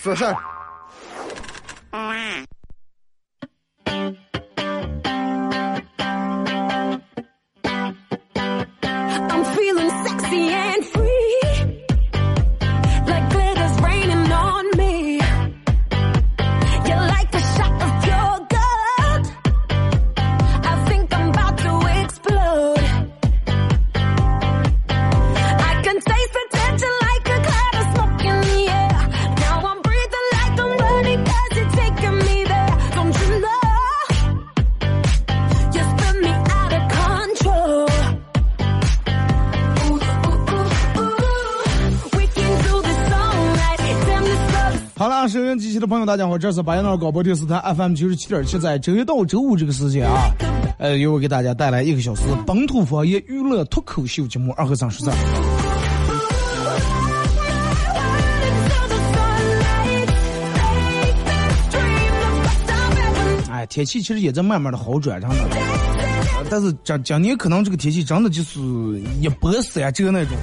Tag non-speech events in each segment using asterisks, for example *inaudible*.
说事。朋友，大家好，这是巴彦淖尔广播电视台 FM 九十七点七，在周一到周五这个时间啊，呃，由我给大家带来一个小时本土方言娱乐脱口秀节目《二和三十三》。哎，天气其实也在慢慢的好转，真的。但是今今年可能这个天气真的就是一波三折那种，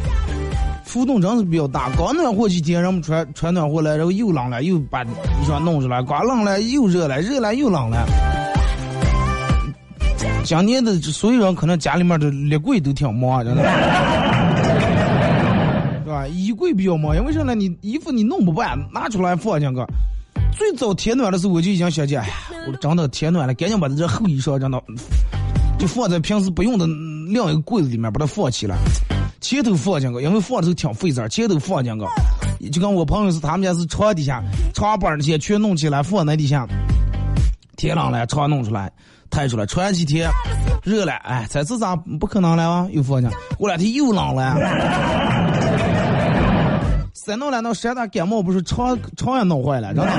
浮动真是比较大。刚暖和几天，人们穿穿暖和了，然后又冷了，又把衣裳弄出来；刮冷了又热了，热了又冷了。今年的所有人可能家里面的立柜都挺忙，真的，*laughs* 是吧？衣柜比较忙，因为啥呢？你衣服你弄不完，拿出来放进去。最早天暖的时候，我就已经想起，哎呀，我真的天暖了，赶紧把这厚衣裳真的就放在平时不用的另一个柜子里面，把它放起来。前头放进去，因为放的时候挺费事儿，前头放进去，就跟我朋友是他们家是床底下，床板那些全弄起来放那底下。天冷了，床弄出来，抬出来，穿几天，热了，哎，这次咋不可能了？又放进去，过两天又冷了。再弄两弄山大感冒，不是床床也弄坏了，真的。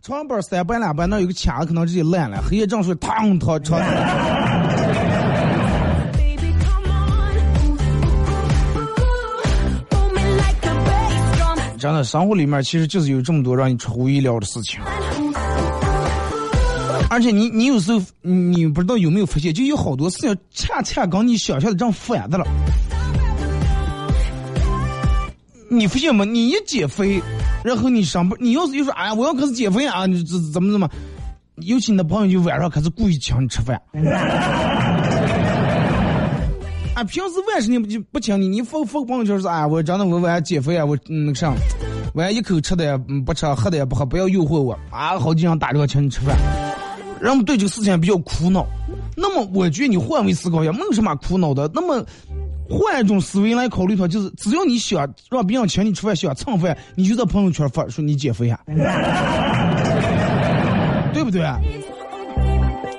床板三半两半，那有个卡可能直接烂了，黑夜正睡，嘡嘡床。真的，生活里面其实就是有这么多让你出乎意料的事情。而且你你有时候你不知道有没有发现，就有好多事情恰恰跟你想象的正反的了。你发现没？你一减肥，然后你上班，你要是又说哎呀，我要开始减肥啊，你怎怎么怎么？尤其你的朋友就晚上开始故意请你吃饭。啊，平时晚上你不就不请你，你发发朋友圈说，哎，我真的我晚上减肥啊，我那个啥，晚上一口吃的也不吃，喝的也不喝，不要诱惑我啊！好几人打电话请你吃饭，人们对这个事情比较苦恼。那么我觉得你换位思考一下，没有什么苦恼的。那么换一种思维来考虑的话，就是只要你想让别人请你吃饭，想蹭饭，你就在朋友圈发说你减肥啊，*laughs* 对不对？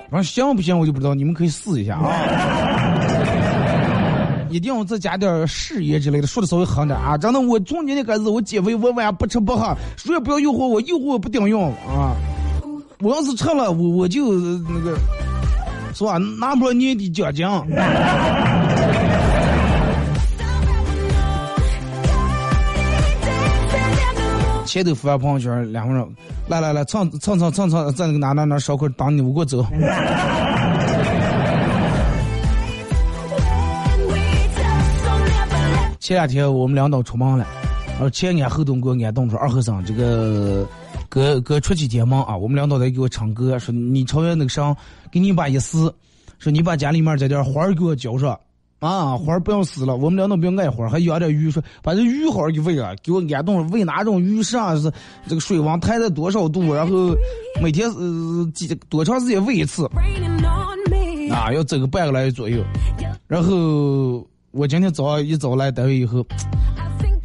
反正行不行我就不知道，你们可以试一下啊。一定要再加点誓言之类的，说的稍微狠点啊！真的，我从今天开始我减肥，我晚上不吃不喝，谁也不要诱惑我，诱惑我不顶用啊！我要是吃了，我我就那个，是吧？拿不了年底奖金。前头发朋友圈，两个人来来来蹭蹭蹭蹭蹭，在那个哪哪哪烧烤当你我给我走。前两天我们领导出门了，然后前年后头给我安顿说二和尚这个哥哥出几天门啊，我们领导在给我唱歌，说你超越那个啥，给你把一死，说你把家里面这点花儿给我浇上。啊，花儿不要死了，我们领导不要爱花儿，还养点鱼，说把这鱼好好给喂了，给我安顿喂哪种鱼啥是这个水温抬在多少度，然后每天呃几多长时间喂一次啊，要整个半个来月左右。然后我今天早上一早来单位以后，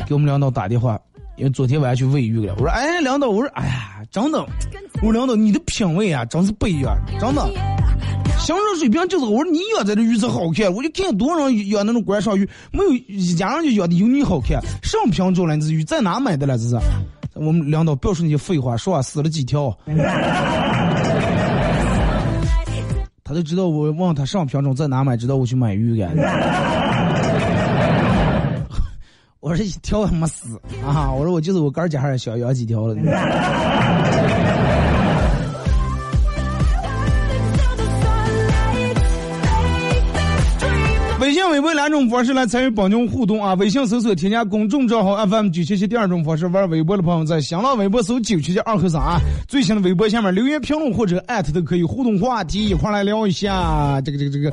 给我们领导打电话，因为昨天晚上去喂鱼了。我说，哎，领导，我说，哎呀，真的，我说领导，你的品味啊，真是不一样，真的。行政水平就是我说你养在这鱼才好看，我就看多少人养那种观赏鱼，没有一家人就养的有你好看，上品种了这鱼在哪买的了这是？我们领导不要说那些废话，说啊死了几条，*laughs* 他都知道我问他上品种在哪买，知道我去买鱼干。我说一条还没死啊！我说我就是我哥儿家还小养几条了。微信、微博两种方式来参与帮您互动啊！微信搜索添加公众账号 FM 九七七，第二种方式玩微博的朋友在新浪微博搜九七七二和三啊，最新的微博下面留言评论或者艾特都可以互动话题，一块来聊一下。这个这个这个，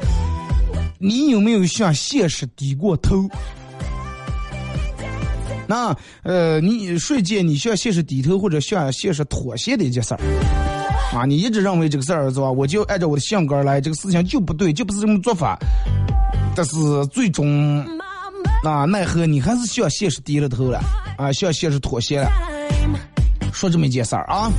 你有没有向现实低过头？那呃，你睡觉你向现实低头或者向现实妥协的一件事儿啊，你一直认为这个事儿是吧？我就按照我的性格来，这个事情就不对，就不是这么做法。但是最终啊，奈何你还是向现实低了头了啊，向现实妥协了。说这么一件事儿啊。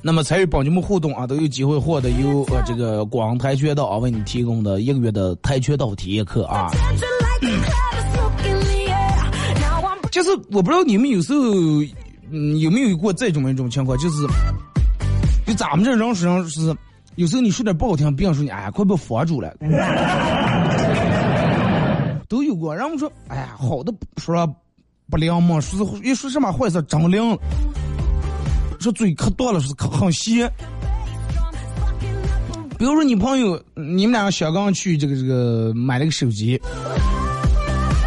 那么参与帮你们互动啊，都有机会获得由呃这个广跆拳道啊为你提供的一个月的跆拳道体验课啊。就是我不知道你们有时候嗯有没有过这种一种情况，就是就咱们这人实际上是有时候你说点不好听，别人说你哎快被佛住了，*laughs* 都有过。然后说哎呀好的说了不灵嘛，说是一说什么坏事真灵，说嘴可多了，说是可很邪。比如说你朋友你们俩小刚去这个这个买了个手机，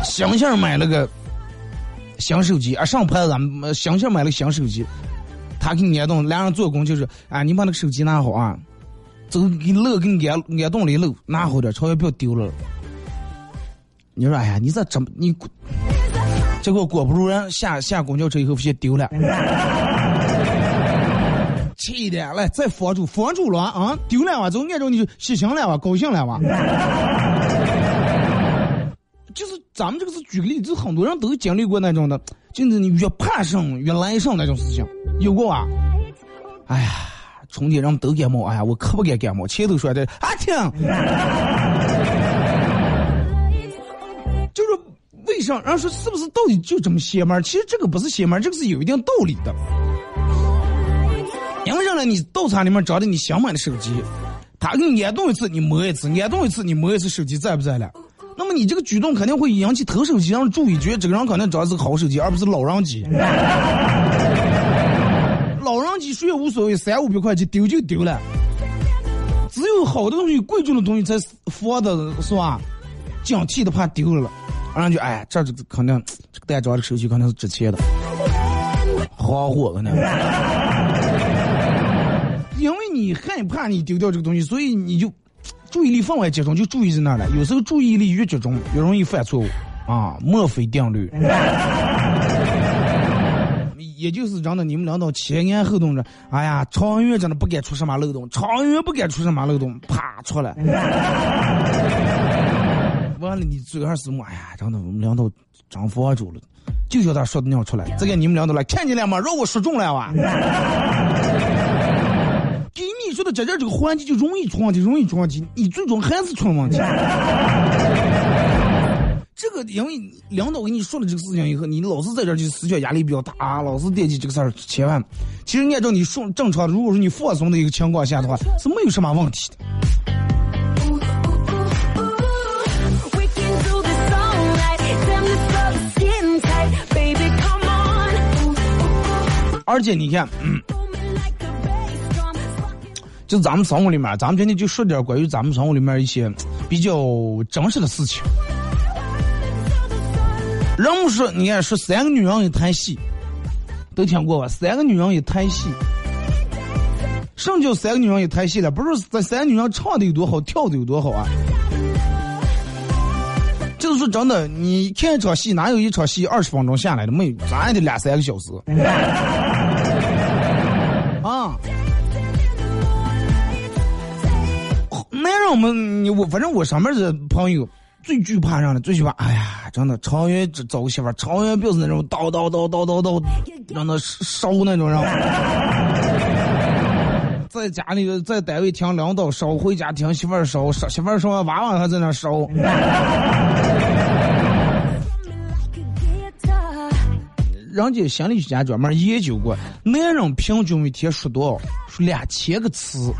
想想买了个。新手机啊，上牌子，想想买了新手机，他给你安动，两人做工就是啊，你把那个手机拿好啊，走给漏给你安安动里漏，拿好点，钞票不要丢了。你说哎呀，你这怎么你？结果果不如人，下下公交车以后发现丢了，气的来再佛住佛住了啊，丢了哇，就按照你就喜庆了哇，高兴了哇。就是咱们这个是举个例子，很多人都经历过那种的，就是你越怕生越来生那种事情，有过啊？哎呀，春天人都感冒，哎呀，我可不敢感冒，前头说的啊听，*laughs* 就是为啥？人说是不是到底就这么邪门？其实这个不是邪门，这个是有一定道理的。因为啥呢？你倒茶里面找的你想买的手机，他给你按动一次，你摸一次，按动一次，你摸一次，手机在不在了？你这个举动肯定会引起偷手机人注意，觉得这个人可能找的是个好手机，而不是老人机。*laughs* 老人机谁也无所谓，三五百块钱丢就丢了。只有好的东西、贵重的东西才放的是吧？警惕的怕丢了，然后就哎，这这肯定这个单装的手机肯定是值钱的，好货可能。*laughs* 因为你害怕你丢掉这个东西，所以你就。注意力分外集中，就注意在那了。有时候注意力越集中，越容易犯错误啊！墨菲定律。*laughs* 也就是真的，你们两道前言后动着，哎呀，长远真的不敢出什么漏洞，长远不敢出什么漏洞，啪出来。*laughs* 完了，你最开始么？哎呀，真的，我们领导真防住了，就叫他说的那样出来。这个你们领导来看见了吗？让我说中了哇！给你说的在这这个环节就容易出问题，容易出问题，你最终还是出问题。*laughs* 这个因为领导跟你说了这个事情以后，你老是在这就思想压力比较大，啊老是惦记这个事儿，千万。其实按照你顺正常，如果说你放松的一个情况下的话，*laughs* 是没有什么问题的。而且你看。就咱们生活里面，咱们今天就说点关于咱们生活里面一些 *tsk* 比较真实的事情。人们说，你看说三个女人一台戏，都听过吧？三个女人一台戏，什么叫三个女人一台戏了？不是这三个女人唱的有多好，跳的有多好啊？就是说真的，你看一场戏，哪有一场戏二十分钟下来的？没有，咱也得两三个小时。男人们，你我反正我上面的朋友最惧怕啥呢？最惧怕，哎呀，真的，长远找个媳妇，长远不是那种叨叨叨叨叨叨，让他烧那种人。*laughs* 在家里在单位听领导烧，回家听媳妇儿烧，烧媳妇儿烧完娃娃还在那烧。人家心理学家专门研究过，男人平均一天说多少？说两千个词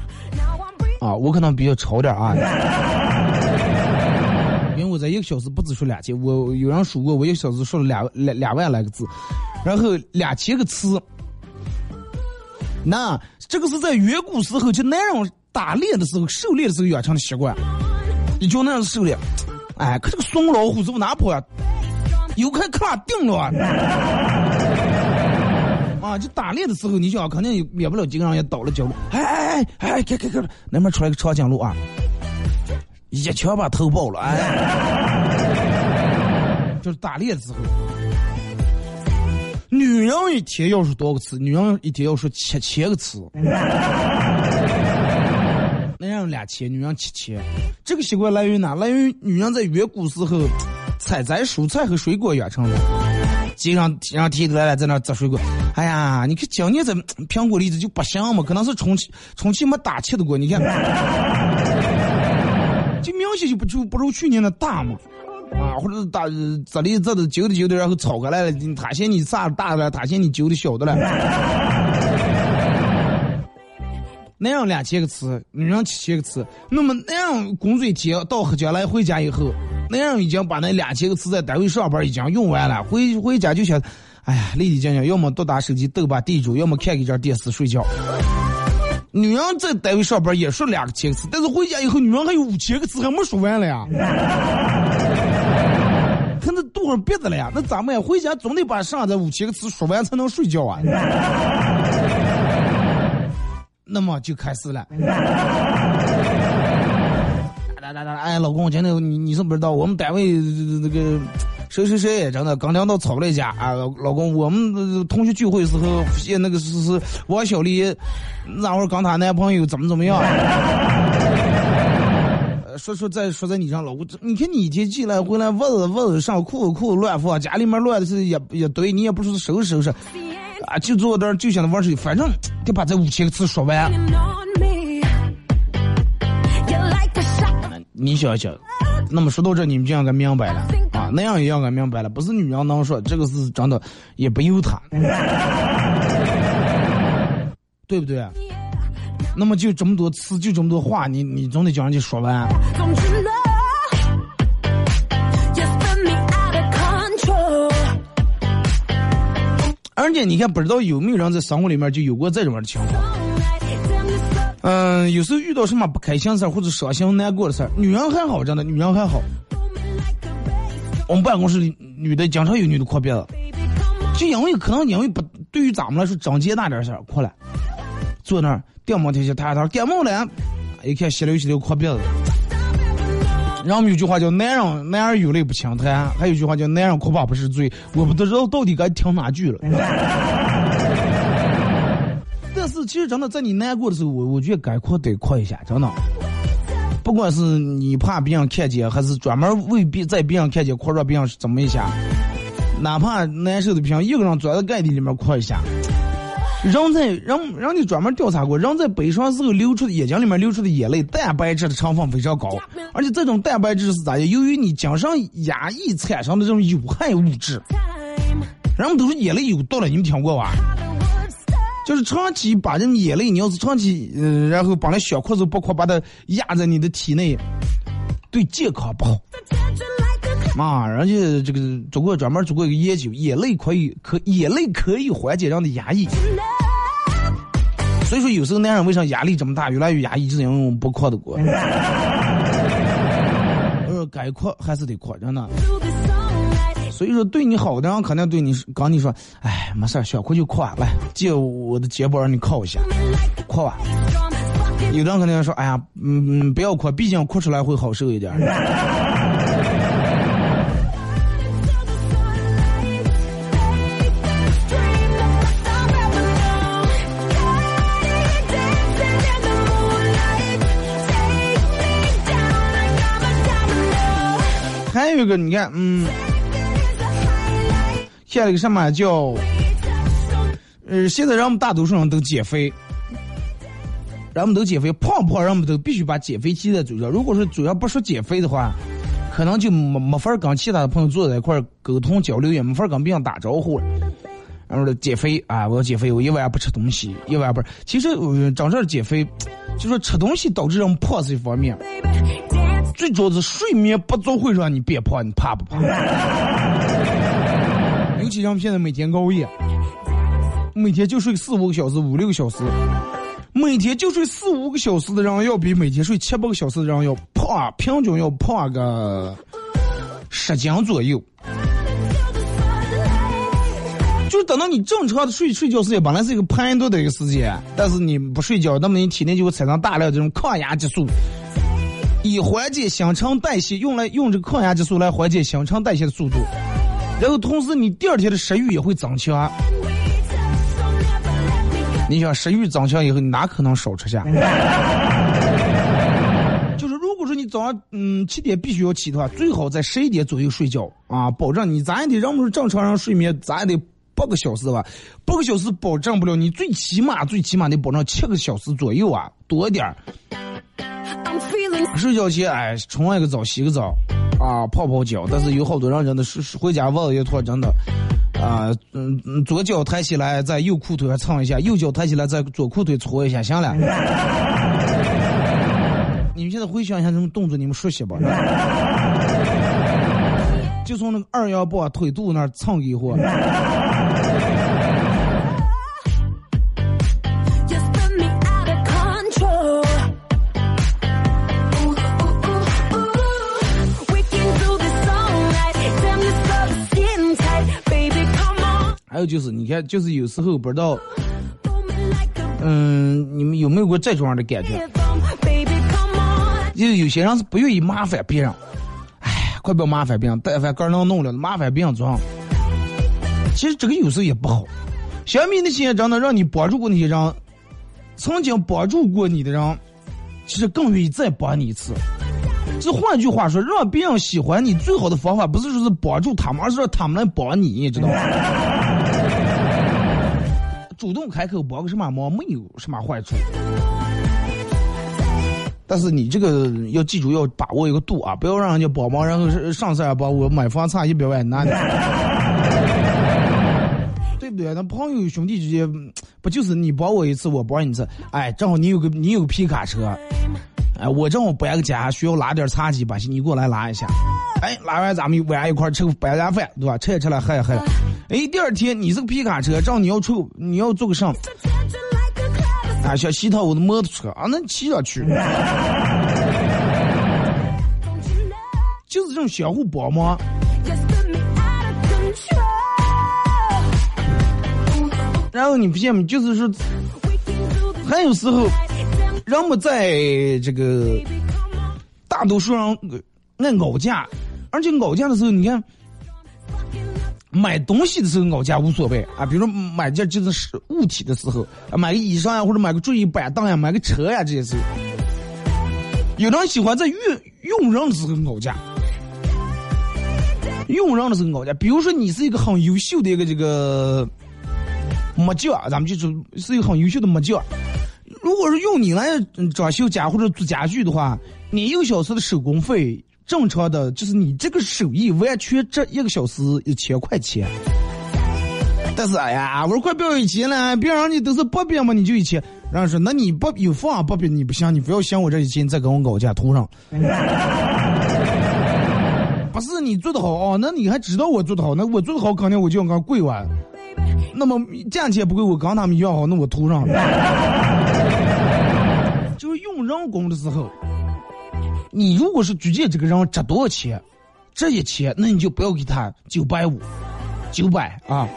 啊！我可能比较潮点啊，*laughs* 因为我在一个小时不止说两千，我有人数过我一个小时说了两两两万来个字，然后两千个词。那这个是在远古时候，就男人打猎的时候、狩猎的时候养成的习惯。你就那样狩猎，哎，可这个松老虎怎么哪跑呀？有看看哪定了啊！就打猎的时候，你想肯定也免不了几个人也倒了脚了。哎哎哎哎，看看看，那边出来个长颈鹿啊，一枪把头爆了，哎，就是打猎的时候。女人一天要说多少个词？女人一天要说七千个词。男人两千，女人七千。这个习惯来源于哪？来源于女人在远古时候采摘蔬菜和水果养成的。经常让提来了在那摘水果。哎呀，你看今年这苹果、梨子就不行嘛，可能是充气充气没打气的过。你看，*laughs* 就明显就不就不如去年的大嘛。啊，或者是打这里这的揪的揪的，然后炒过来了，他嫌你啥大的了，他嫌你揪的小的了。那样两千个词，女人七千个词，那么那样工作一天到黑将来回家以后，那样已经把那两千个词在单位上班已经用完了，回回家就想，哎呀，立即讲讲，要么多打手机斗把地主，要么看一张电视睡觉。女人在单位上班也说两千个词，但是回家以后，女人还有五千个词还没说完了呀。*laughs* 看那肚上憋着了呀，那咋办回家总得把剩下这五千个词说完才能睡觉啊。那么就开始了。哒哒哒！哎，老公，今天你你是不知道，我们单位那个谁谁谁真的刚领导吵了一架啊！老公，我们同学聚会时候，那个是是王小丽那会儿刚她男朋友怎么怎么样？说说再说在你上，老公，你看你一天进来回来，袜子袜子上，裤子裤子乱放，家里面乱的是也也堆，你也不说收拾收拾，啊，就坐那儿就想着玩手机，反正得把这五千个字说完。你想想，那么说到这，你们就应该明白了啊，那样也应该明白了，不是女人能说，这个是真的，也不由她，*laughs* 对不对？那么就这么多词，就这么多话，你你总得叫人家说完。而且你看，不知道有没有人在生活里面就有过这种的情况？嗯，有时候遇到什么不开心事儿或者伤心难过的事儿，女人还好，真的，女人还好。我们办公室女的经常有女的哭鼻子，就因为可能因为不对于咱们来说长见大点事儿哭了，坐那儿。感冒天气，他他感冒了，一看稀溜稀溜哭鼻子。然后有句话叫“男人男人有泪不轻弹”，还有句话叫“男人哭吧不是罪”。我不知道到底该听哪句了。*laughs* 但是其实真的在你难过的时候，我我觉得该哭得哭一下，真的。不管是你怕别人看见，还是专门为别在别人看见哭，让别人怎么一下，哪怕难受的不行，一个人钻在盖地里面哭一下。人在人，人家专门调查过，人在悲伤时候流出的眼睛里面流出的眼泪，蛋白质的成分非常高，而且这种蛋白质是咋的？由于你精神压抑产生的这种有害物质。人们都说眼泪有毒了，你们听过吧？就是长期把这眼泪，你要是长期，呃，然后把那小块子包括把它压在你的体内，对健康不好。*laughs* 妈，人家这个做过专门做过一个研究，眼泪可以可眼泪可以缓解人的压抑。所以说，有时候男人为啥压力这么大，越来越压抑，就是因为不哭的过。*laughs* 呃，该哭还是得哭，真的。所以说，对你好的人肯定对你刚你说，哎，没事想哭就哭，来借我的肩膀让你靠一下，哭吧。有的人肯定说，哎呀，嗯嗯，不要哭，毕竟哭出来会好受一点。这个，你看，嗯，下一个什么叫，呃，现在人们大多数人都减肥，人们都减肥，胖不胖人们都必须把减肥记在嘴上。如果说主要不说减肥的话，可能就没没法跟其他的朋友坐在一块沟通交流，也没法跟别人打招呼了。然后说减肥啊，我要减肥，我一晚不吃东西，一晚不是。其实呃真正减肥，就说吃东西导致人胖是一方面，最主要是睡眠不足会让你变胖，你怕不怕？*laughs* 尤其像现在每天熬夜，每天就睡四五个小时、五六个小时，每天就睡四五个小时的人，要比每天睡七八个小时的人要胖，平均要胖个十斤左右。等到你正常的睡睡觉时间，本来是一个排毒的一个时间，但是你不睡觉，那么你体内就会产生大量这种抗压激素，以缓解新陈代谢，用来用这个抗压激素来缓解新陈代谢的速度，然后同时你第二天的食欲也会增强。你想食欲增强以后，你哪可能少吃下？*laughs* 就是如果说你早上嗯七点必须要起的话，最好在十一点左右睡觉啊，保证你咱也得让不是正常人睡眠，咱也得八个小时吧，八个小时保证不了，你最起码最起码得保证七个小时左右啊，多一点睡觉前哎冲一个澡洗个澡啊泡泡脚，但是有好多人真的是是回家忘了一坨，真的啊嗯嗯左脚抬起来在右裤腿上蹭一下，右脚抬起来在左裤腿搓一下，行了。*laughs* 你们现在回想一下这种动作，你们熟悉吧？就从那个二幺八腿肚那儿蹭一会儿，有就是你看，就是有时候不知道嗯，你们有没有过这种样的感觉.就是有些人是不愿意麻烦别人，哎，快不要麻烦别人，但凡个人能弄了，麻烦别人做。其实这个有时候也不好，相比那些真的让你帮助过那些人，曾经帮助过你的人，其实更愿意再帮你一次。这换句话说，让别人喜欢你最好的方法，不是说是帮助他们，而是让他们来帮你，知道吗？主动开口帮个什么忙，没有什么坏处。但是你这个要记住，要把握一个度啊，不要让人家帮忙，然后是上次还帮我买房差一百万，那 *laughs* 对不对？那朋友兄弟之间，嗯不就是你帮我一次，我帮你一次？哎，正好你有个你有个皮卡车，哎，我正好搬个家，需要拉点茶几把你过来拉一下。哎，拉完咱们晚上一块吃个白家饭，对吧？吃也吃了，喝也喝了。诶第二天你这个皮卡车仗你要出你要做个上。啊想骑塔我的摩托车。啊那骑上去。就是这种相互帮忙然后你不见吗就是说还有时候人们在这个大多数人爱咬架而且咬架的时候你看买东西的时候吵架无所谓啊，比如说买件就是物体的时候，啊买个衣裳呀，或者买个桌椅板凳呀，买个车呀这些事。有人喜欢在用用人的时候吵架，用人的时候吵架。比如说你是一个很优秀的一个这个木匠，咱们就是是一个很优秀的木匠。如果是用你来装修家或者做家具的话，你一个小时的手工费，正常的就是你这个手艺完全这一个小时一千块钱。但是哎呀，我说快不要一千了，别人家都是八百嘛，你就一千。然后说那你不有房八百你不行，你不要嫌我这一千再跟我搞价图上。不是你做的好哦，那你还知道我做的好，那我做的好肯定我就要刚贵完。那么价钱不贵，我跟他们要好，那我图上。就是用人工的时候，你如果是举荐这个人值多少钱，这一千，那你就不要给他九百五，九百啊。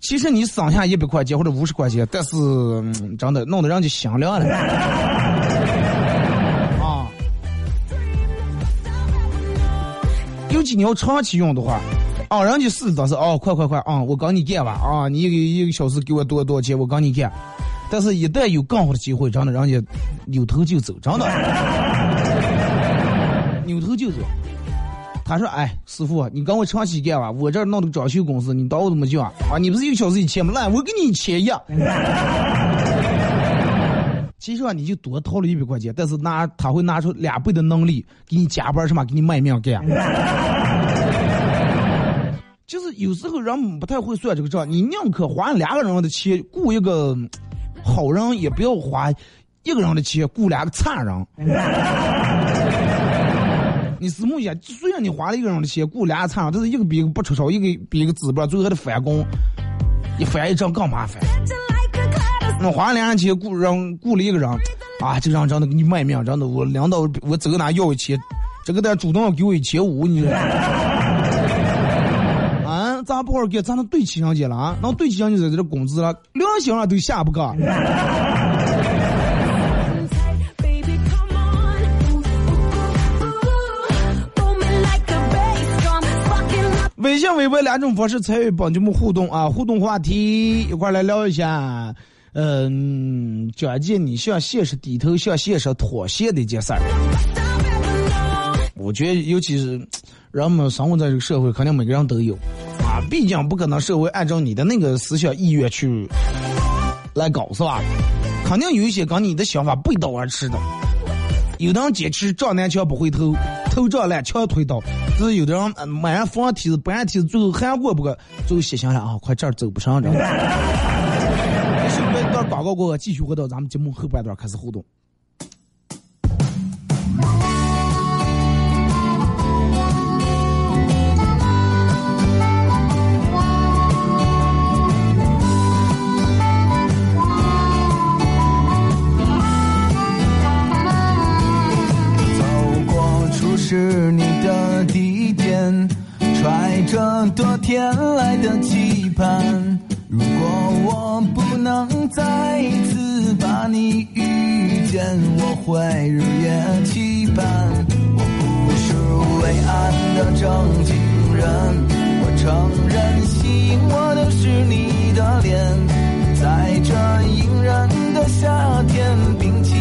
其实你省下一百块钱或者五十块钱，但是、真的弄得人家心凉了。*laughs* 啊，尤其你要长期用的话，啊，人家是当时哦，快快快啊，我跟你干吧啊，你一个一个小时给我多多少钱，我跟你干。但是，一旦有更好的机会，真的，人家扭头就走，真的，头就走。他说：“哎，师傅，你跟我长期干吧，我这弄的装修公司，你当我怎么讲啊？你不是一个小时一千吗？来，我给你一千一。*laughs* 其实啊，你就多掏了一百块钱，但是拿他会拿出两倍的能力给你加班，什么给你卖命干。*laughs* 就是有时候人不太会算这个账，你宁可花两个人的钱雇一个好人，也不要花一个人的钱雇两个差人。你思慕一下，虽然你花了一个人的钱雇俩差人，但是一个比一个不出手，一个比一个资本，最后还得返工，一翻一张更麻烦。我花两人钱雇人雇了一个人，啊，这个人真的给你卖命，真的，我领导我走哪要一千，这个得主动要给我一千五，你说。*laughs* 啊，咱不好给，咱能对齐上去了啊？能对齐上去这这工资了，良心上都下不个。微信、微博两种方式参与帮节目互动啊，互动话题一块来聊一下。嗯，讲一件你向现实低头、向现实妥协的一件事儿。我觉得，尤其是人们生活在这个社会，肯定每个人都有啊。毕竟不可能社会按照你的那个思想意愿去来搞，是吧？肯定有一些跟你的想法背道而驰的。有的人坚持撞南墙不回头，头撞烂墙推倒；就是有的人呃满上扶上梯子，搬梯子，最后还过不个，最后心想了啊，快这儿走不上，知道吗？是不是一段广告过后，继续回到咱们节目后半段开始互动。是你的地点，揣着多天来的期盼。如果我不能再次把你遇见，我会日夜期盼。我不是伟岸的正经人，我承认吸引我的是你的脸。在这隐忍的夏天，冰淇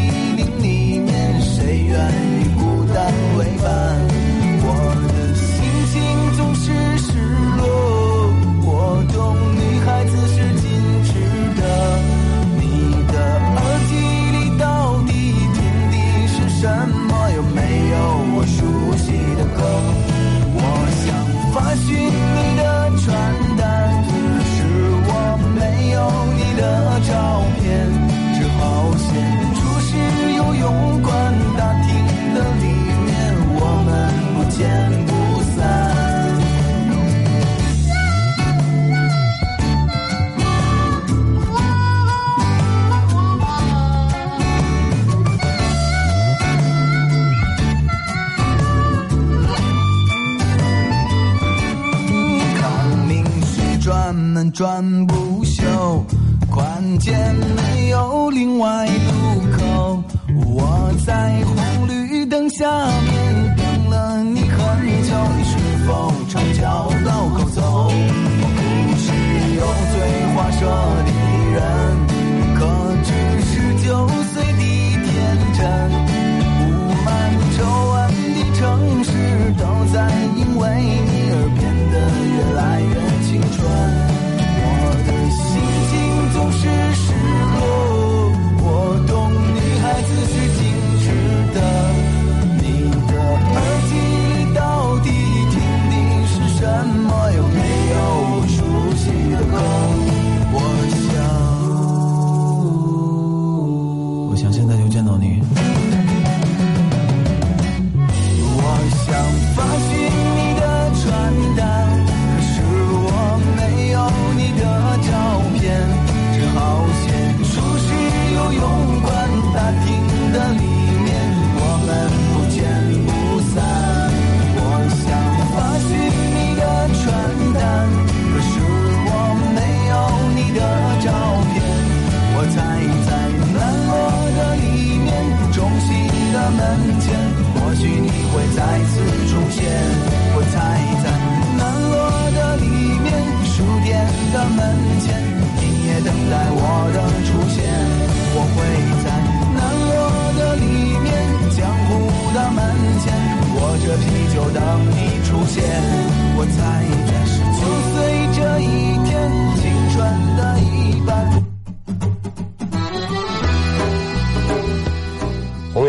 转不休，关键没有另外路口。我在红绿灯下面等了你很久，你是否常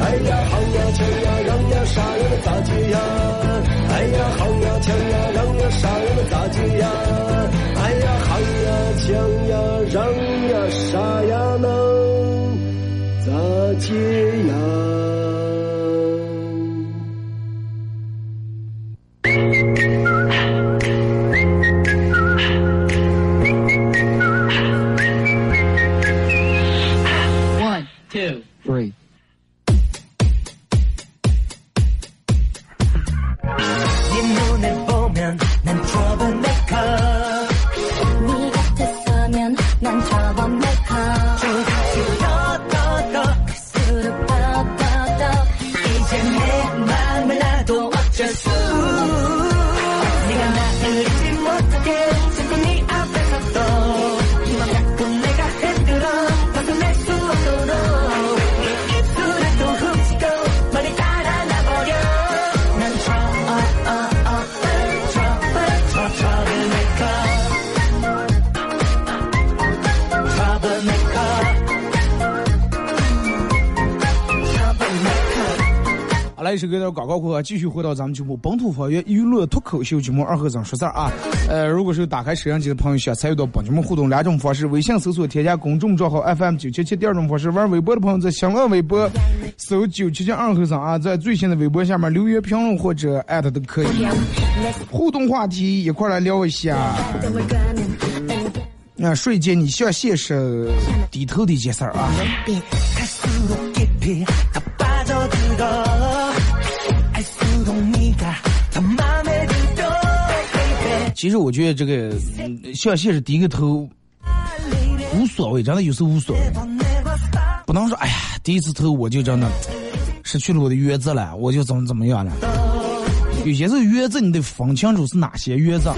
哎呀好呀强呀让呀啥呀的咋接呀？哎呀好呀强呀让呀啥呀的咋接呀？哎呀好呀强呀让呀啥呀能咋接呀？一首歌的广告过后，继续回到咱们节目本土方言娱乐脱口秀节目二和尚说事儿啊。呃，如果是打开摄像机的朋友，想参与到本节目互动两种方式：微信搜索添加公众账号 FM 九七七；第二种方式，玩微博的朋友在新浪微博搜九七七二和尚啊，在最新的微博下面留言评论或者艾特都可以。互动话题一块来聊一下。啊，瞬间你向现实低头的一件事儿啊。其实我觉得这个嗯向现实低个头无所谓，真的有时候无所谓，不能说哎呀低一次头我就真的失去了我的原则了，我就怎么怎么样了。有些时候原则你得分清楚是哪些原则。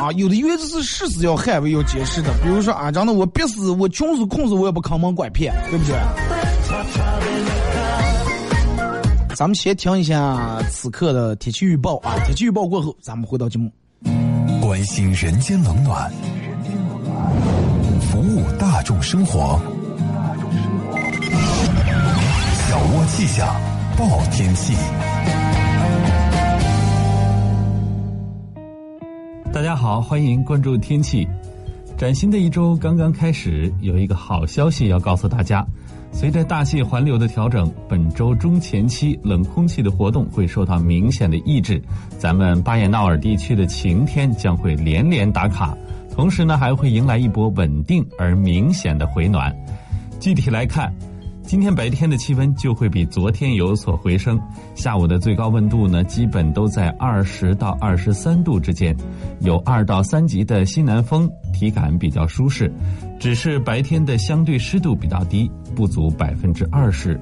啊，有的原则是誓死要捍卫、要坚持的，比如说啊，真的我憋死我穷死困死我也不坑蒙拐骗，对不对？咱们先听一下此刻的天气预报啊，天气预报过后，咱们回到节目。关心人间冷暖，服务大众生活。小窝气象，报天气。大家好，欢迎关注天气。崭新的一周刚刚开始，有一个好消息要告诉大家。随着大气环流的调整，本周中前期冷空气的活动会受到明显的抑制，咱们巴彦淖尔地区的晴天将会连连打卡，同时呢还会迎来一波稳定而明显的回暖。具体来看，今天白天的气温就会比昨天有所回升，下午的最高温度呢，基本都在二十到二十三度之间，有二到三级的西南风，体感比较舒适。只是白天的相对湿度比较低，不足百分之二十。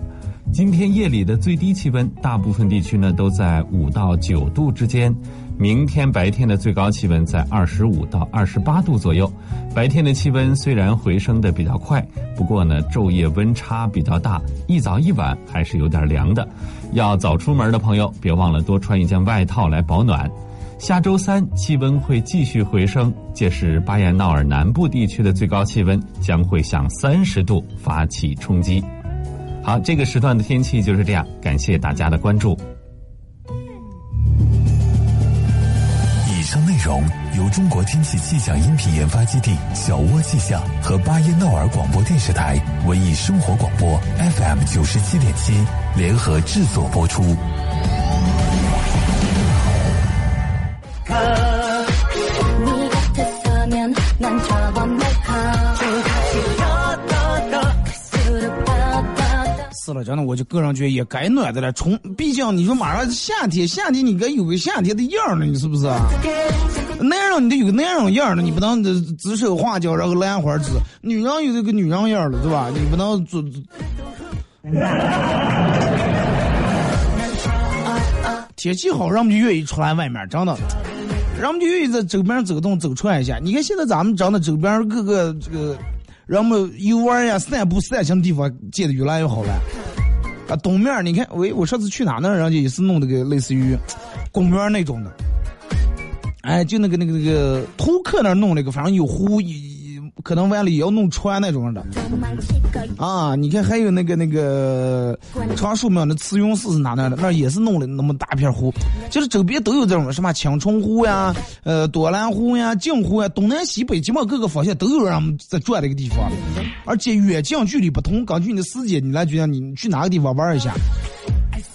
今天夜里的最低气温，大部分地区呢都在五到九度之间。明天白天的最高气温在二十五到二十八度左右。白天的气温虽然回升的比较快，不过呢昼夜温差比较大，一早一晚还是有点凉的。要早出门的朋友，别忘了多穿一件外套来保暖。下周三气温会继续回升，届时巴彦淖尔南部地区的最高气温将会向三十度发起冲击。好，这个时段的天气就是这样，感谢大家的关注。由中国天气气象音频研发基地小窝气象和巴彦淖尔广播电视台文艺生活广播 fm 九十七点七联合制作播出。死了真的我就割上去也该暖的了从毕竟你说马上夏天夏天你该有个夏天的样儿呢你是不是男人你得有个男人样儿的，你不能指手画脚，然后兰花指。女人有这个女人样儿的，对吧？你不能做。天气好，人们就愿意出来外面，真的。人们就愿意在周边走动走串一下。你看现在咱们长的周边各个这个人们游玩呀、散步散心的地方建的越来越好了。啊，东面你看，喂，我上次去哪呢？人家也是弄那个类似于公园那种的，哎，就那个那个那个图克那儿弄那个，反正有湖，可能完了也要弄船那种的。啊，你看还有那个那个长树苗的慈云寺是哪那的？那儿也是弄了那么大片湖，就是周边都有这种什么青虫湖呀、呃多兰湖呀、镜湖呀，东南西北基本各个方向都有人们在转这个地方，而且远近距离不同，根据你的时间，你来决定你去哪个地方玩一下，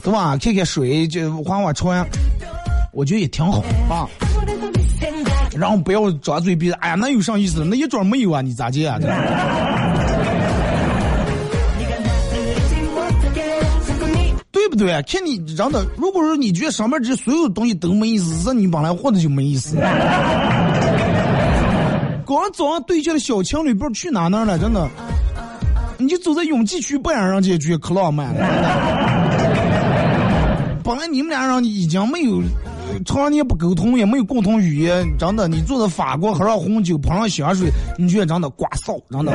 对吧？看看水，就划划船，我觉得也挺好啊。然后不要张嘴闭，哎呀，那有啥意思？那一桩没有啊，你咋接啊？这 *laughs* 对不对？看你让的，如果说你觉得上面这所有东西都没意思，那你本来活着就没意思。*laughs* 刚早上对见的小情侣，不知道去哪那儿了，真的。你就走在永济区，不让人家觉得可浪漫了。*laughs* 本来你们俩人已经没有常年不沟通，也没有共同语言，真的，你坐在法国喝上红酒，喷上香水，你觉得真的刮臊，真的。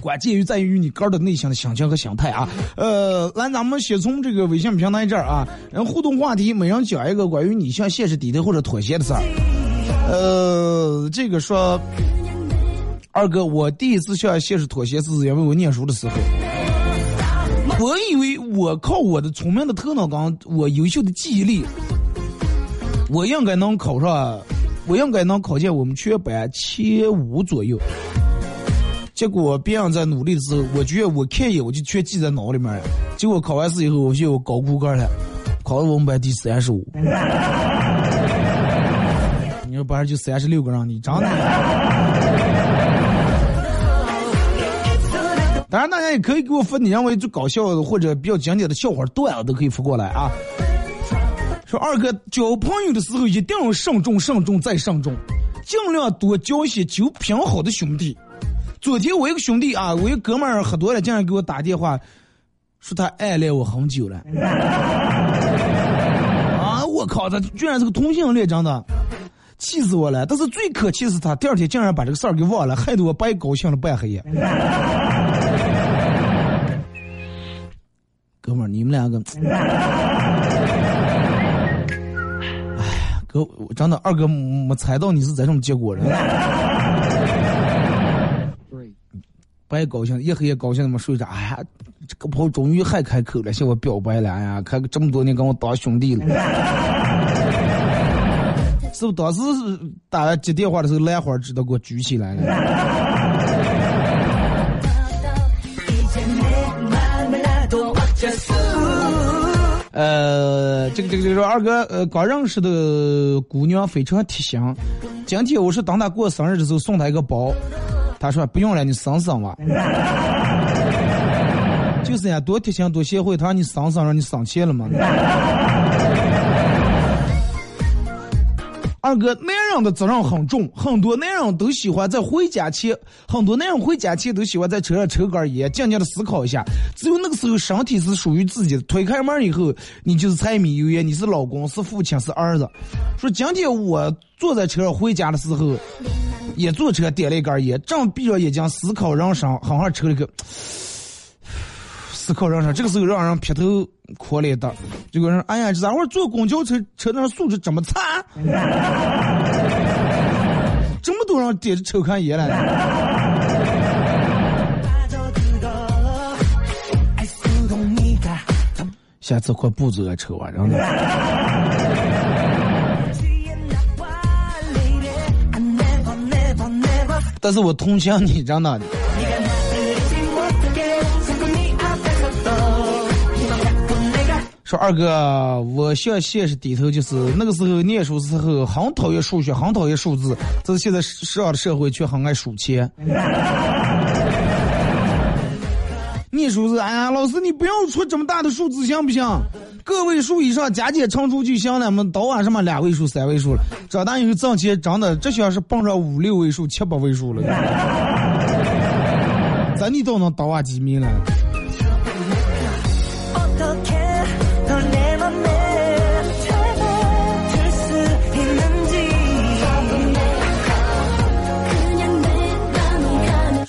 关键于在于你个人的内心的心情和心态啊。呃，来，咱们先从这个微信平台这儿啊，然后互动话题，每人讲一个关于你向现实低头或者妥协的事儿。呃，这个说，二哥，我第一次向现实妥协是因为我念书的时候，我靠我的聪明的头脑跟我优秀的记忆力，我应该能考上，我应该能考进我们全班前五左右。结果别人在努力的时候，我觉得我看一眼我就全记在脑里面了。结果考完试以后，我就高估个了，考了我们班第三十五。你说班上就三十六个人，你长的。当然，大家也可以给我发你认为最搞笑的或者比较经典的笑话段子，都可以发过来啊。说二哥交朋友的时候一定要慎重、慎重再慎重，尽量多交些酒品好的兄弟。昨天我一个兄弟啊，我一个哥们儿喝多了，竟然给我打电话，说他暗恋我很久了。*laughs* 啊！我靠，他居然是个同性恋，真的，气死我了！但是最可气是他第二天竟然把这个事儿给忘了，害得我白高兴了半黑夜。哥们儿，你们两个，哎呀，哥，我真的二哥没猜到你是这种结果人。白高兴，一黑夜高兴，那么睡着。哎呀，这个炮终于还开口了，向我表白了。哎呀，开这么多年跟我当兄弟了。是不是当时打接电话的时候，兰花指都给我举起来了？呃，这个这个这个二哥，呃，刚认识的姑娘非常贴心。今天我是等她过生日的时候送她一个包，她说不用了，你省省吧。*laughs* 就是呀，多贴心多贤惠，她让你省省，让你省钱了嘛。二哥，男人的责任很重，很多男人都喜欢在回家前，很多男人回家前都喜欢在车上抽根烟，静静的思考一下。只有那个时候，身体是属于自己的。推开门以后，你就是柴米油盐，你是老公，是父亲，是儿子。说今天我坐在车上回家的时候，也坐车点了一根烟，正闭着眼睛思考人生，好好抽了个。思考人生，这个时候让人劈头哭了一道。这个人，哎呀，这咋会坐公交车车上素质这么差？这么多人点着抽看烟了。下次快不走抽啊，真的。但是我同情你，真的。二哥，我向现实低头，就是那个时候念书时候很讨厌数学，很讨厌数字，但是现在上的社会却很爱数钱。念书是，哎呀，老师你不要出这么大的数字行不行？个位数以上加减乘除就行了，们到啊什么两位数、三位数了。长大以后挣钱，真的这像是蹦上五六位数、七八位数了。咱你都能倒啊几米了？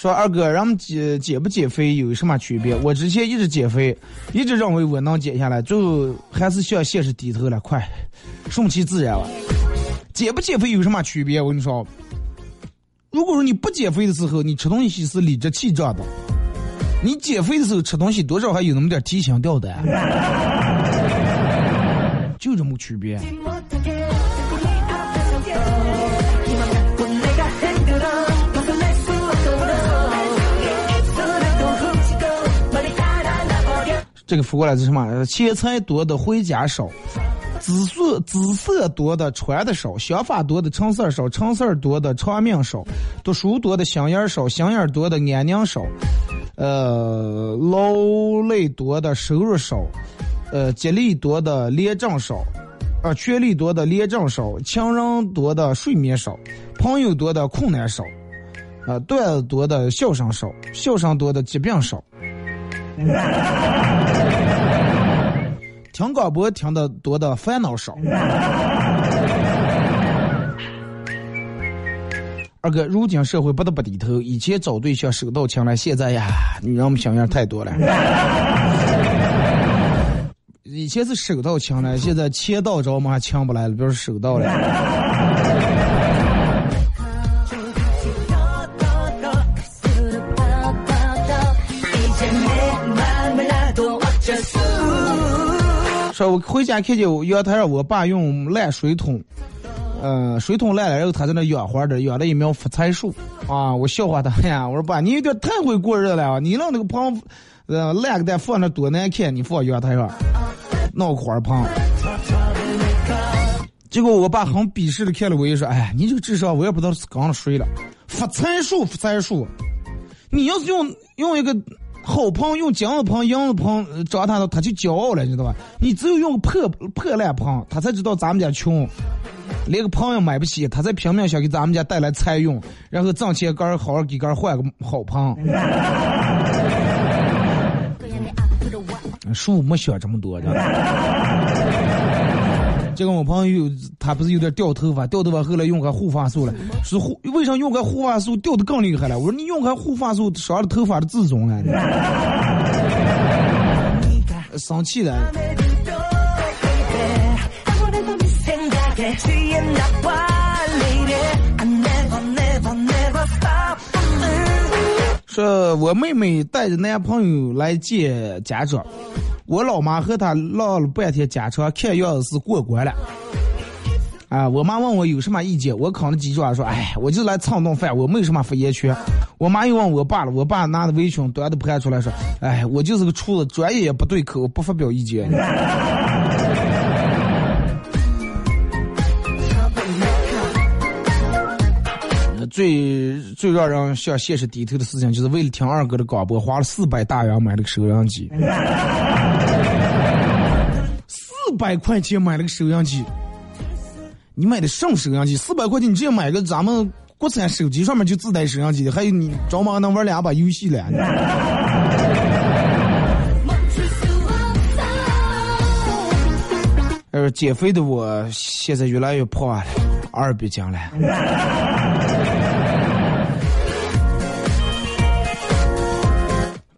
说二哥，咱们减减不减肥有什么区别？我之前一直减肥，一直认为我能减下来，最后还是向现实低头了。快，顺其自然了。减不减肥有什么区别？我跟你说，如果说你不减肥的时候，你吃东西是理直气壮的；你减肥的时候吃东西，多少还有那么点提心吊胆，*laughs* 就这么区别。这个扶过来是什么？钱财多的回家少，姿色姿色多的穿的少，想法多的成事儿少，成事儿多的长命少，读书多的心眼少，心眼多的安宁少，呃，劳累多的收入少，呃，精力多的廉政少，啊，权力多的廉政少，情人多的睡眠少，朋友多的困难少，啊，段子多的笑声少，笑声多的疾病少。听广播听的多的烦恼少。二哥，如今社会不得不低头，以前找对象手到擒来，现在呀，女人们想样太多了。以前是手到擒来，现在钱到着嘛还擒不来了，别说手到了。说我回家看见我阳台上我爸用烂水桶，呃，水桶烂了，然后他在那养花的，养了一苗发财树，啊，我笑话他呀，我说爸，你有点太会过日子了，你让那个棚，呃，烂个蛋放那多难看，你放阳台上，闹花棚。结果我爸很鄙视的看了我一眼说，哎，你这个智商我也不知道是刚了谁了，发财树，发财树，你要是用用一个。好棚用金子棚、银子棚长他的，他就骄傲了，你知道吧？你只有用个破破烂棚，他才知道咱们家穷，连个棚也买不起，他才拼命想给咱们家带来财运，然后挣钱干好好给干换个好棚。树 *laughs* 没想这么多，知道吧？结果我朋友他不是有点掉头发，掉头发后来用个护发素了，是护为啥用个护发素掉的更厉害了？我说你用个护发素伤了头发的自尊了，生气了。说我妹妹带着男朋友来见家长。我老妈和他唠了半天家常，看样子是过关了。啊，我妈问我有什么意见，我扛着几句话说：“哎，我就来蹭顿饭，我没有什么发言权。”我妈又问我爸了，我爸拿着围裙端着盘出来说：“哎，我就是个厨子，专业也不对口，不发表意见。”最最让人向现实低头的事情，就是为了听二哥的广播，花了四百大洋买了个收音机。四百块钱买了个收音机，你买的什么收音机？四百块钱你直接买个咱们国产手机上面就自带收音机的，还有你着忙能玩两把游戏了。呃，减肥的我现在越来越胖了，二逼斤了。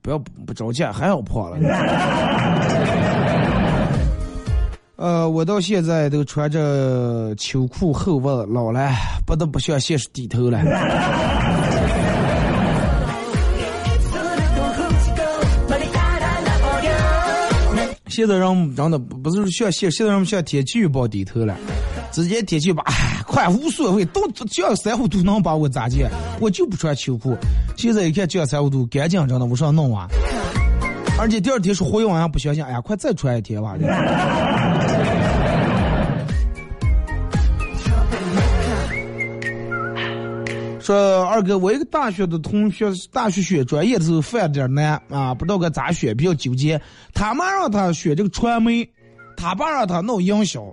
不要不着急，还要破了。*laughs* 呃，我到现在都穿着秋裤厚袜，老了，不得不向现实低头了。*laughs* 现在人真的不是向现，现在人向天气预报低头了。直接天气吧，哎，快无所谓，都降三五度能把我咋地？我就不穿秋裤。现在一看降三五度，赶紧真的我上弄啊！而且第二天说回晚上不相信，哎呀，快再穿一天吧！*laughs* 说二哥，我一个大学的同学，大学选专业的时候犯了点难啊，不知道该咋选，比较纠结。他妈让他选这个传媒，他爸让他弄营销。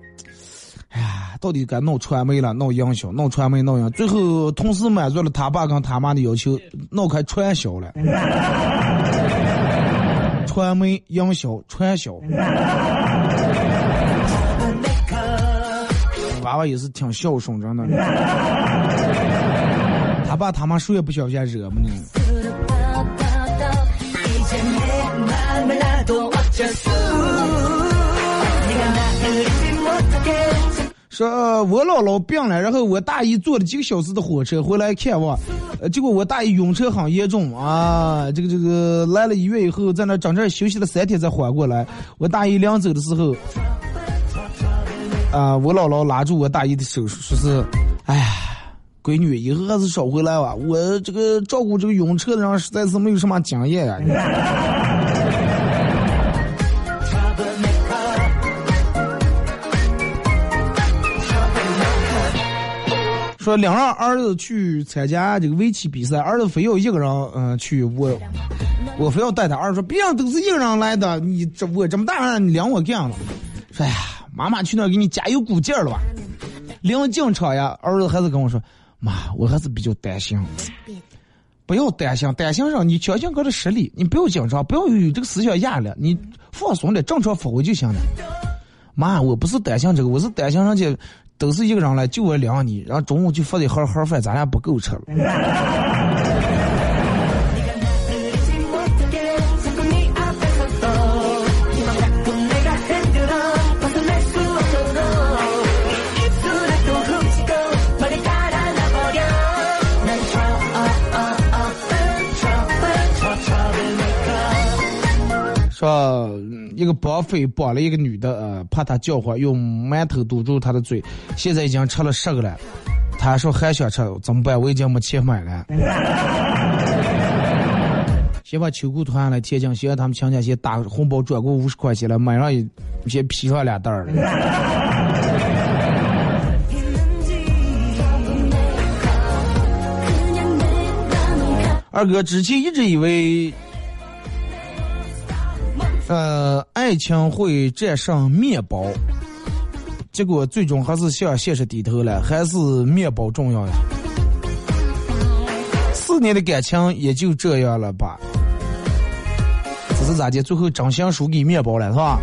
哎呀，到底该弄传媒了，弄营销，弄传媒，弄营，最后同时满足了他爸跟他妈的要求，弄开传销了。*laughs* 传媒、营销、传销。娃娃也是挺孝顺，真的。他爸他妈谁也不小心惹嘛你。说我姥姥病了，然后我大姨坐了几个小时的火车回来看望，呃，结果我大姨晕车很严重啊，这个这个来了医院以后，在那整整休息了三天才缓过来。我大姨临走的时候，啊，我姥姥拉住我大姨的手说是，哎呀，闺女以后还是少回来吧，我这个照顾这个晕车的人实在是没有什么经验啊、说两让儿子去参加这个围棋比赛，儿子非要一个人嗯、去，我我非要带他。儿子说别人都是一个人来的，你这我这么大人你领我干了。说哎呀，妈妈去那给你加油鼓劲儿了吧。临进场呀，儿子还是跟我说，妈，我还是比较担心。不要担心，担心上你相信哥的实力，你不要紧张，不要有这个思想压力，你放松点，正常发挥就行了。妈，我不是担心这个，我是担心人家都是一个人来，就我两你，然后中午就发的盒盒饭，咱俩不够吃了。一个绑匪绑了一个女的，呃，怕她叫唤，用馒头堵住她的嘴，现在已经吃了十个了。他说还想吃，怎么办？我已经没钱买了。*laughs* 先把秋裤脱下来贴金，先让他们亲戚先打红包转过五十块钱来，买上一先披上俩袋儿。*laughs* 二哥之前一直以为呃，爱情会战胜面包，结果最终还是向现实低头了，还是面包重要呀。四年的感情也就这样了吧？这是咋的？最后长相输给面包了，是吧？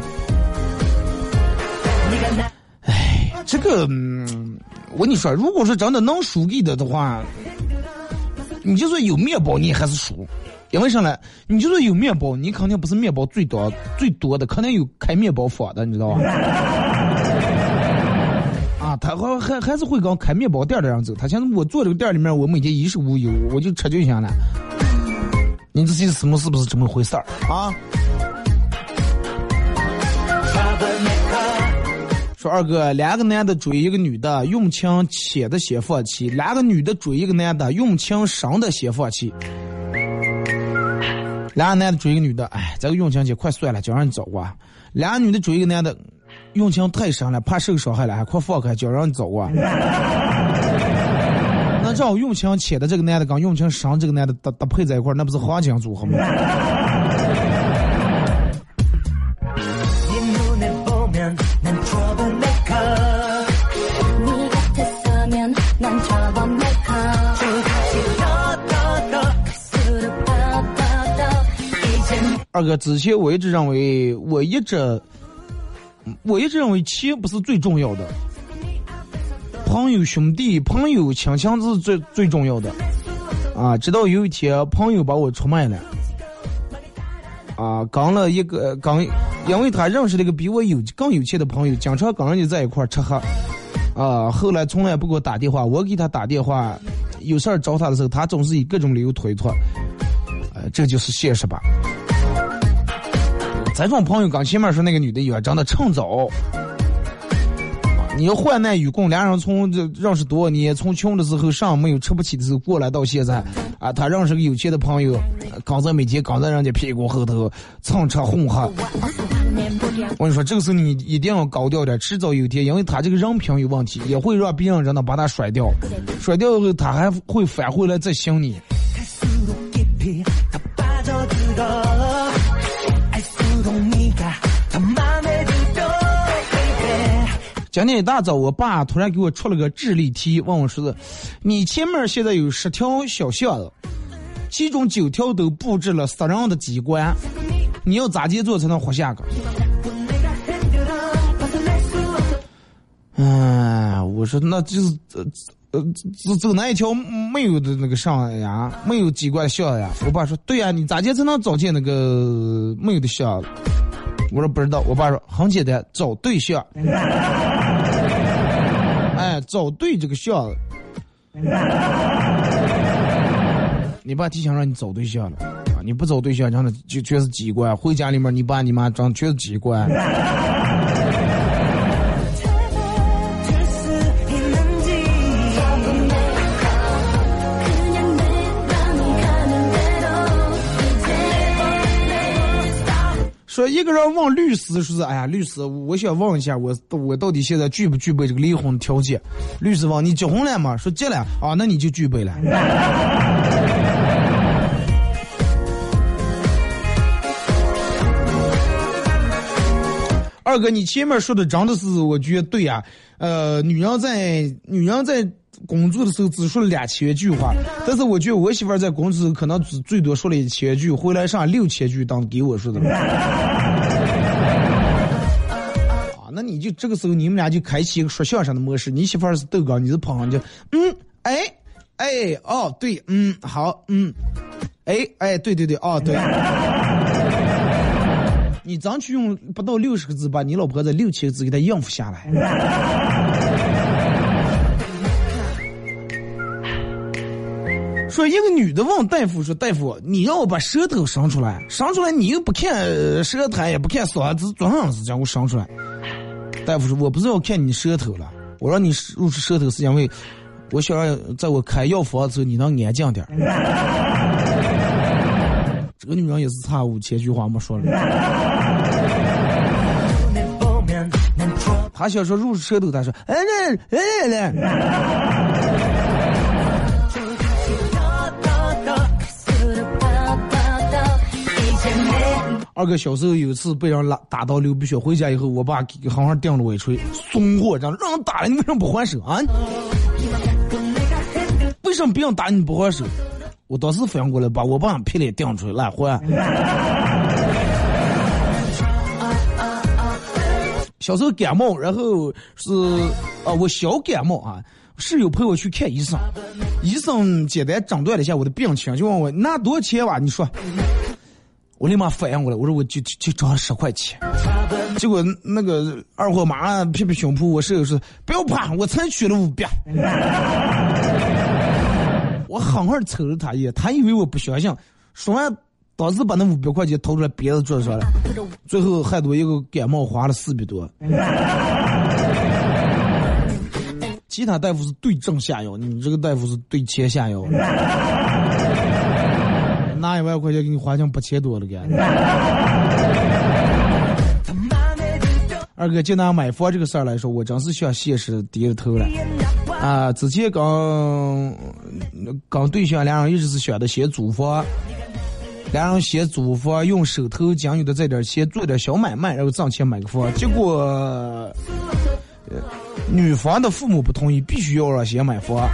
哎，这个，我跟你说，如果说真的能输给的的话，你就算有面包，你还是输，因为啥呢？你就算有面包，你肯定不是面包最多最多的，肯定有开面包坊的，你知道吧？*laughs* 啊，他还还还是会跟开面包店的人走。他现在我做这个店里面，我每天衣食无忧，我就吃就行了。你这些什么是不是这么回事儿啊？说二哥，两个男的追一个女的，用情浅的先放弃；两个女的追一个男的，用情深的先放弃。两个男的追一个女的，哎，这个用情姐，快算了，叫人走啊。两个女的追一个男的，用情太深了，怕受伤害了，还快放开，叫人走啊。*laughs* 那这样用情浅的这个男的跟用情深这个男的搭搭配在一块，那不是黄金组合吗？二哥，之前我一直认为，我一直，我一直认为钱不是最重要的，朋友、兄弟、朋友、亲情是最最重要的。啊，直到有一天，朋友把我出卖了。啊，跟了一个跟，因为他认识了一个比我有更有钱的朋友，经常跟人家在一块吃喝。啊，后来从来不给我打电话，我给他打电话，有事儿找他的时候，他总是以各种理由推脱。呃，这就是现实吧。这种朋友刚前面说那个女的一样，长得趁早。你要患难与共，俩人从这认识多年，从穷的时候上没有吃不起的时候过来到现在，啊，他认识个有钱的朋友，刚在每天刚在人家屁股后头蹭吃混喝。我跟你说，这个时候你一定要高调点，迟早有一天，因为他这个人品有问题，也会让别人真的把他甩掉，甩掉以后他还会返回来再想你。今天一大早，我爸突然给我出了个智力题，问我说的：“你前面现在有十条小巷子，其中九条都布置了杀人的机关，你要咋接做才能活下个？”嗯，我说那就是、呃、呃，走走哪一条没有的那个上呀，没有机关巷呀？我爸说，对呀，你咋介才能找见那个没有的巷？我说不知道。我爸说很简单，找对象。哎，找对这个巷子。*laughs* 你爸提前让你找对象了啊！你不找对象，真的就全是机关。回家里面，你爸你妈长全是机关。说一个人问律师说是，哎呀，律师，我想问一下，我我到底现在具不具备这个离婚条件？律师问你结婚了吗？说结了啊，那你就具备了。*laughs* 二哥，你前面说的真的是，我觉得对呀。呃，女人在女人在工作的时候只说了两千句话，但是我觉得我媳妇儿在工作可能只最多说了一千句，回来上六千句当给我说的。啊，那你就这个时候你们俩就开启一个说相声的模式，你媳妇儿是豆哥，你是捧哏就嗯，哎，哎，哦，对，嗯，好，嗯，哎，哎，对对对，哦，对。你争取用不到六十个字把你老婆这六千个字给她应付下来。说一个女的问大夫说：“大夫，你让我把舌头伸出来，伸出来你又不看舌苔，也不看嗓子，做啥事叫我伸出来？”大夫说：“我不是要看你舌头了，我让你入舌头是因为我想让在我开药方的时候你能安静点 *laughs* 这个女人也是差五千句话没说了。*laughs* 他想说入舌头，他说哎来哎来。二哥小时候有一次被人拉打到流鼻血，回家以后，我爸给好好顶了我一锤，怂货，这样让人打了，你为什么不还手啊？为什么别人打你不还手？我当时反应过来，把我爸皮脸顶出来烂还。*laughs* 小时候感冒，然后是啊，我小感冒啊，室友陪我去看医生，医生简单诊断了一下我的病情，就问我拿多少钱吧，你说。我立马反应过来，我说我就就找十块钱，结果那个二货马上拍拍胸脯，我室友说不要怕，我才取了五百。*laughs* 我狠狠瞅了他一眼，他以为我不相信，说完当时把那五百块钱掏出来别在桌子上了，最后害得一个感冒花了四百多。其他大夫是对症下药，你这个大夫是对钱下药。拿一万块钱给你花成八千多了，给。*laughs* 二哥，就拿买房这个事儿来说，我真是向现实低着头了。啊，之前刚刚对象两人一直是想的先租房，俩人先租房，用手头仅有的这点钱做点小买卖，然后挣钱买个房。结果，女方的父母不同意，必须要让先买房。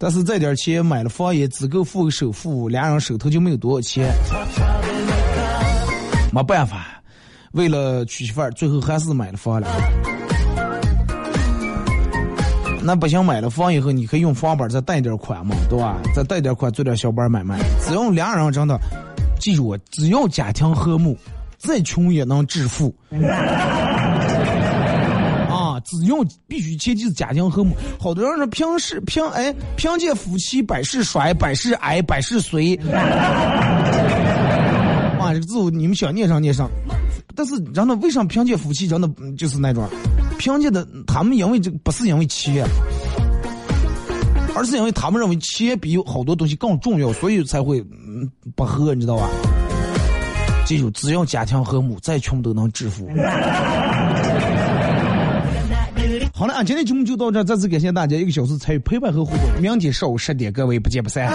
但是这点钱买了房也只够付个首付，俩人手头就没有多少钱，没办法，为了娶媳妇儿，最后还是买了房了。那不行，买了房以后，你可以用房本再贷点款嘛，对吧？再贷点款做点小本买卖，只要俩人真的，记住，只要家庭和睦，再穷也能致富。只用必须前提是家庭和睦。好多人说平时平哎，贫贱夫妻百事衰，百事哀，百事随。啊，这个字你们想念上念上。但是真的，为什么贫贱夫妻真的就是那种贫贱的？他们因为这不是因为钱，而是因为他们认为钱比好多东西更重要，所以才会嗯不和，你知道吧？记住，只要家庭和睦，再穷都能致富。好了啊，今天节目就到这，再次感谢大家一个小时参与陪伴和互动。明天上午十点，各位不见不散。